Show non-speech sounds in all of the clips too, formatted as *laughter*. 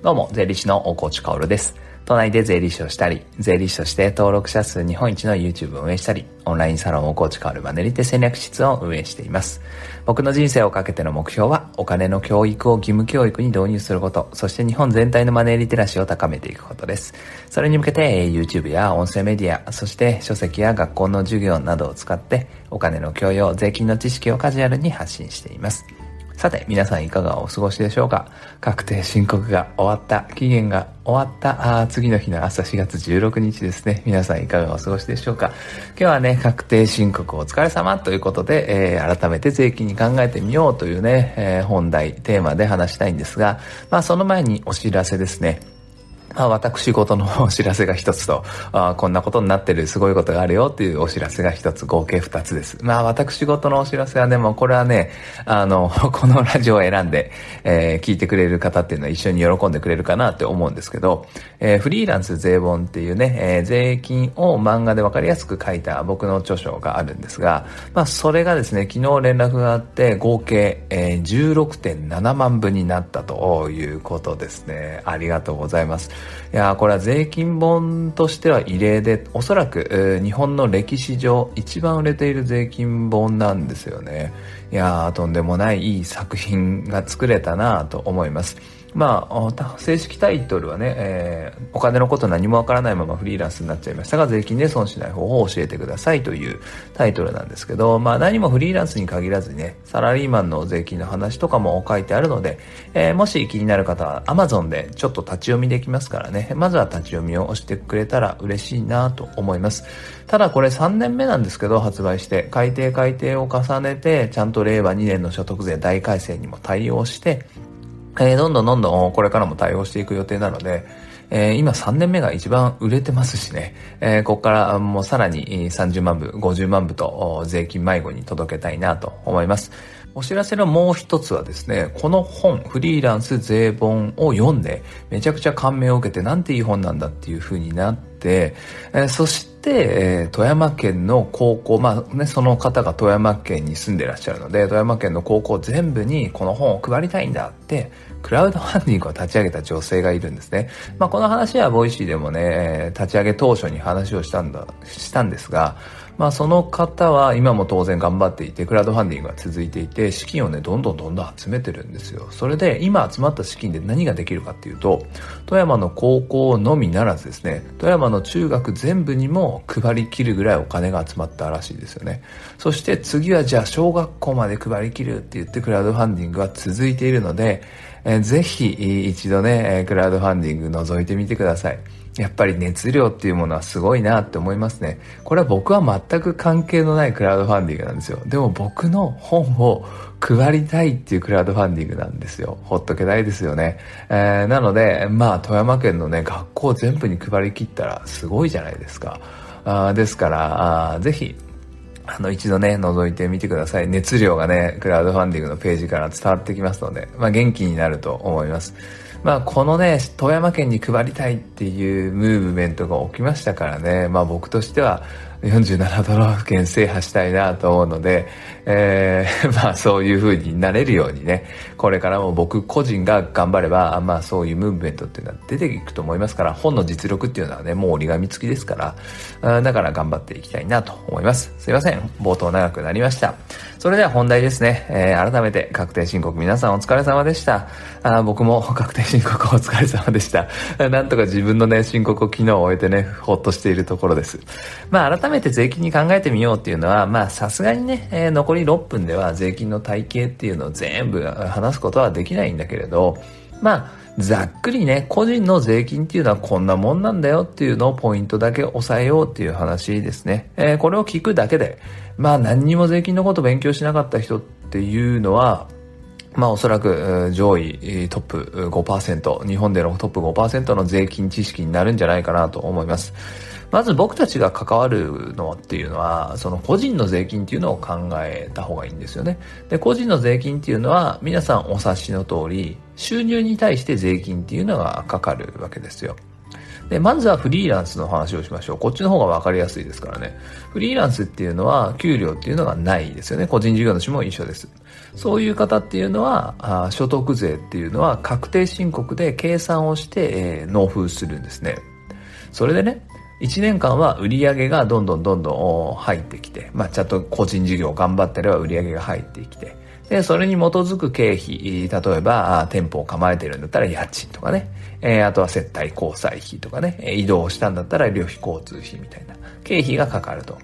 どうも、税理士の大河内薫です。都内で税理士をしたり、税理士として登録者数日本一の YouTube を運営したり、オンラインサロン大河内薫マネリテ戦略室を運営しています。僕の人生をかけての目標は、お金の教育を義務教育に導入すること、そして日本全体のマネーリテラシーを高めていくことです。それに向けて、YouTube や音声メディア、そして書籍や学校の授業などを使って、お金の教養、税金の知識をカジュアルに発信しています。さて、皆さんいかがお過ごしでしょうか？確定申告が終わった、期限が終わったあ次の日の朝4月16日ですね。皆さんいかがお過ごしでしょうか？今日はね、確定申告お疲れ様ということで、えー、改めて税金に考えてみようというね、えー、本題、テーマで話したいんですが、まあその前にお知らせですね。私事のお知らせが一つと、あこんなことになってるすごいことがあるよっていうお知らせが一つ、合計二つです。まあ、私事のお知らせはね、もこれはね、あの、*laughs* このラジオを選んで、えー、聞いてくれる方っていうのは一緒に喜んでくれるかなって思うんですけど、えー、フリーランス税本っていうね、えー、税金を漫画でわかりやすく書いた僕の著書があるんですが、まあ、それがですね、昨日連絡があって、合計、えー、16.7万部になったということですね。ありがとうございます。いやこれは税金本としては異例で、おそらく、日本の歴史上一番売れている税金本なんですよね。いやとんでもないいい作品が作れたなと思います。まあ、正式タイトルはね、えー、お金のこと何もわからないままフリーランスになっちゃいましたが、税金で損しない方法を教えてくださいというタイトルなんですけど、まあ何もフリーランスに限らずね、サラリーマンの税金の話とかも書いてあるので、えー、もし気になる方は Amazon でちょっと立ち読みできますからね、まずは立ち読みを押してくれたら嬉しいなと思います。ただこれ3年目なんですけど、発売して、改定改定を重ねて、ちゃんと令和2年の所得税大改正にも対応して、えー、どんどんどんどんこれからも対応していく予定なので、えー、今3年目が一番売れてますしね、えー、ここからもうさらに30万部、50万部と税金迷子に届けたいなと思います。お知らせのもう一つはですね、この本、フリーランス税本を読んで、めちゃくちゃ感銘を受けて、なんていい本なんだっていう風になって、えー、そして、えー、富山県の高校、まあね、その方が富山県に住んでらっしゃるので、富山県の高校全部にこの本を配りたいんだって、クラウドファンディングを立ち上げた女性がいるんですね。まあ、この話はボイシーでもね、立ち上げ当初に話をしたんだ、したんですが、まあその方は今も当然頑張っていて、クラウドファンディングが続いていて、資金をね、どんどんどんどん集めてるんですよ。それで今集まった資金で何ができるかっていうと、富山の高校のみならずですね、富山の中学全部にも配りきるぐらいお金が集まったらしいですよね。そして次はじゃあ小学校まで配りきるって言ってクラウドファンディングは続いているので、えー、ぜひ一度ね、クラウドファンディング覗いてみてください。やっぱり熱量っていうものはすごいなって思いますね。これは僕は全く関係のないクラウドファンディングなんですよ。でも僕の本を配りたいっていうクラウドファンディングなんですよ。ほっとけないですよね。えー、なので、まあ富山県のね、学校全部に配りきったらすごいじゃないですか。あですから、あぜひ、あの、一度ね、覗いてみてください。熱量がね、クラウドファンディングのページから伝わってきますので、まあ元気になると思います。まあ、このね、富山県に配りたいっていうムーブメントが起きましたからね、まあ僕としては、47都道府県制覇したいなと思うので、えー、*laughs* まあそういう風になれるようにね、これからも僕個人が頑張れば、まあそういうムーブメントっていうのは出ていくと思いますから、本の実力っていうのはね、もう折り紙付きですから、だから頑張っていきたいなと思います。すいません。冒頭長くなりました。それでは本題ですね。えー、改めて確定申告皆さんお疲れ様でした。あ僕も *laughs* 確定申告お疲れ様でした。なんとか自分のね、申告を昨日終えてね、ほっとしているところです。まあ改めて税金に考えてみようっていうのは、まあさすがにね、えー、残り6分では税金の体系っていうのを全部話すことはできないんだけれど、まあ、ざっくりね、個人の税金っていうのはこんなもんなんだよっていうのをポイントだけ押さえようっていう話ですね。えー、これを聞くだけで、まあ何にも税金のこと勉強しなかった人っていうのは、まあおそらく上位トップ5%、日本でのトップ5%の税金知識になるんじゃないかなと思います。まず僕たちが関わるのっていうのは、その個人の税金っていうのを考えた方がいいんですよね。で、個人の税金っていうのは皆さんお察しの通り、収入に対して税金っていうのがかかるわけですよ。で、まずはフリーランスの話をしましょう。こっちの方が分かりやすいですからね。フリーランスっていうのは、給料っていうのがないですよね。個人事業主も一緒です。そういう方っていうのは、あ所得税っていうのは確定申告で計算をして、えー、納付するんですね。それでね、1年間は売り上げがどんどんどんどん入ってきて、まあ、ちゃんと個人事業頑張ってれば売り上げが入ってきて、で、それに基づく経費、例えば、店舗を構えてるんだったら家賃とかね、えー、あとは接待交際費とかね、移動したんだったら旅費交通費みたいな経費がかかると。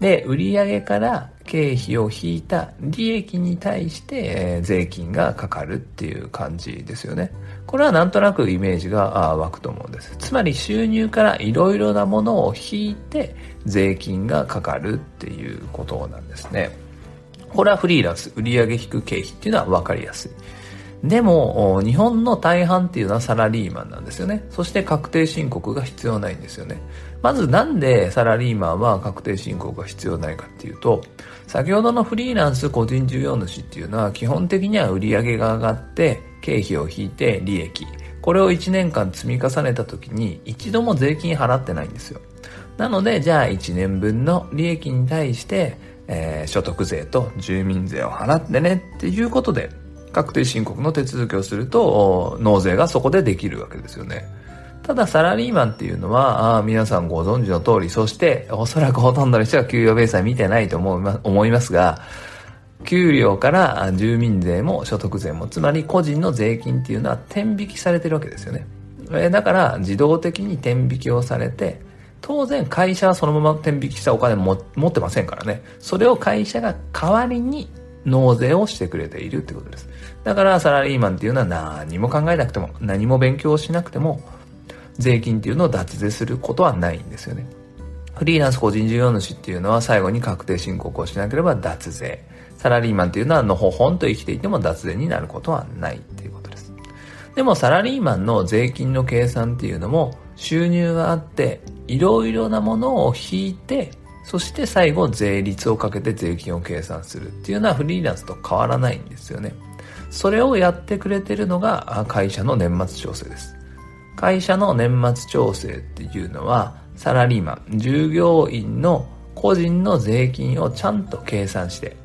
で、売上から経費を引いた利益に対して、えー、税金がかかるっていう感じですよね。これはなんとなくイメージが湧くと思うんです。つまり収入からいろいろなものを引いて税金がかかるっていうことなんですね。これはフリーランス、売上引く経費っていうのは分かりやすい。でも、日本の大半っていうのはサラリーマンなんですよね。そして確定申告が必要ないんですよね。まずなんでサラリーマンは確定申告が必要ないかっていうと、先ほどのフリーランス個人事業主っていうのは基本的には売上が上がって経費を引いて利益。これを1年間積み重ねた時に一度も税金払ってないんですよ。なので、じゃあ1年分の利益に対してえー、所得税と住民税を払ってねっていうことで、確定申告の手続きをすると、納税がそこでできるわけですよね。ただサラリーマンっていうのは、あ皆さんご存知の通り、そしておそらくほとんどの人は給与明細見てないと思いま思いますが、給料から住民税も所得税も、つまり個人の税金っていうのは天引きされてるわけですよね。だから自動的に天引きをされて、当然会社はそのまま天引きしたお金も持ってませんからね。それを会社が代わりに納税をしてくれているってことです。だからサラリーマンっていうのは何も考えなくても、何も勉強しなくても、税金っていうのを脱税することはないんですよね。フリーランス個人事業主っていうのは最後に確定申告をしなければ脱税。サラリーマンっていうのはのほほんと生きていても脱税になることはないっていうことです。でもサラリーマンの税金の計算っていうのも収入があっていろいろなものを引いてそして最後税率をかけて税金を計算するっていうのはフリーランスと変わらないんですよねそれをやってくれてるのが会社の年末調整です会社の年末調整っていうのはサラリーマン従業員の個人の税金をちゃんと計算して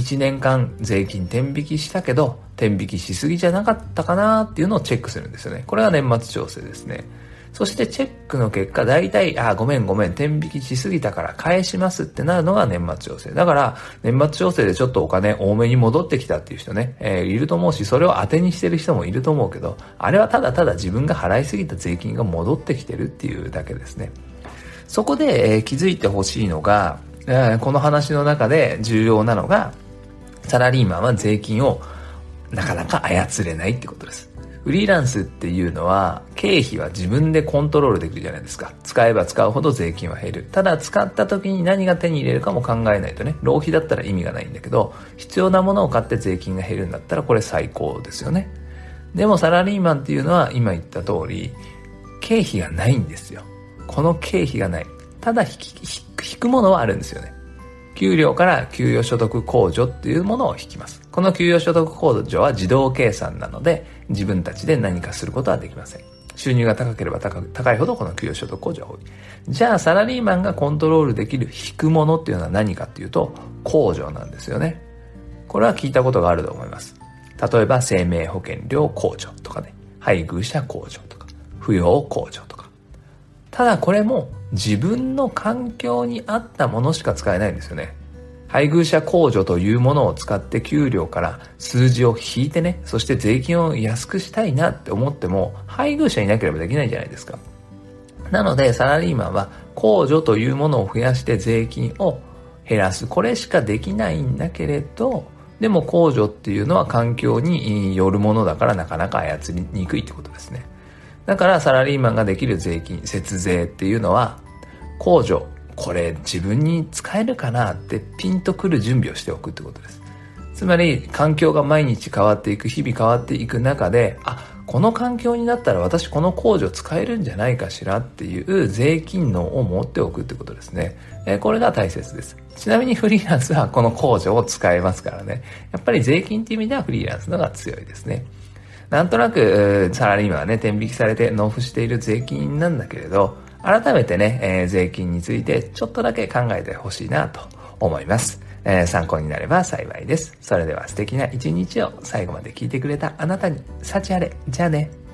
1年間税金天引きしたけど天引きしすぎじゃなかったかなっていうのをチェックするんですよねこれが年末調整ですねそしてチェックの結果、大体、あ、ごめんごめん、天引きしすぎたから返しますってなるのが年末調整。だから、年末調整でちょっとお金多めに戻ってきたっていう人ね、えー、いると思うし、それを当てにしてる人もいると思うけど、あれはただただ自分が払いすぎた税金が戻ってきてるっていうだけですね。そこで、えー、気づいてほしいのが、えー、この話の中で重要なのが、サラリーマンは税金をなかなか操れないってことです。フリーランスっていうのは経費は自分でコントロールできるじゃないですか。使えば使うほど税金は減る。ただ使った時に何が手に入れるかも考えないとね、浪費だったら意味がないんだけど、必要なものを買って税金が減るんだったらこれ最高ですよね。でもサラリーマンっていうのは今言った通り、経費がないんですよ。この経費がない。ただ引くものはあるんですよね。給料から給与所得控除っていうものを引きます。この給与所得控除は自動計算なので、自分たちで何かすることはできません。収入が高ければ高いほどこの給与所得控除は多い。じゃあサラリーマンがコントロールできる引くものっていうのは何かっていうと、控除なんですよね。これは聞いたことがあると思います。例えば生命保険料控除とかね、配偶者控除とか、扶養控除とか。ただこれも自分の環境に合ったものしか使えないんですよね。配偶者控除というものを使って給料から数字を引いてね、そして税金を安くしたいなって思っても、配偶者いなければできないじゃないですか。なので、サラリーマンは控除というものを増やして税金を減らす。これしかできないんだけれど、でも控除っていうのは環境によるものだからなかなか操りにくいってことですね。だからサラリーマンができる税金、節税っていうのは、控除、これ自分に使えるかなってピンとくる準備をしておくってことです。つまり環境が毎日変わっていく、日々変わっていく中で、あ、この環境になったら私この控除使えるんじゃないかしらっていう税金能を持っておくってことですね。えこれが大切です。ちなみにフリーランスはこの控除を使えますからね。やっぱり税金っていう意味ではフリーランスのが強いですね。なんとなく、サラリーマンはね、天引きされて納付している税金なんだけれど、改めてね、えー、税金についてちょっとだけ考えてほしいなと思います。えー、参考になれば幸いです。それでは素敵な一日を最後まで聞いてくれたあなたに、幸あれ。じゃあね。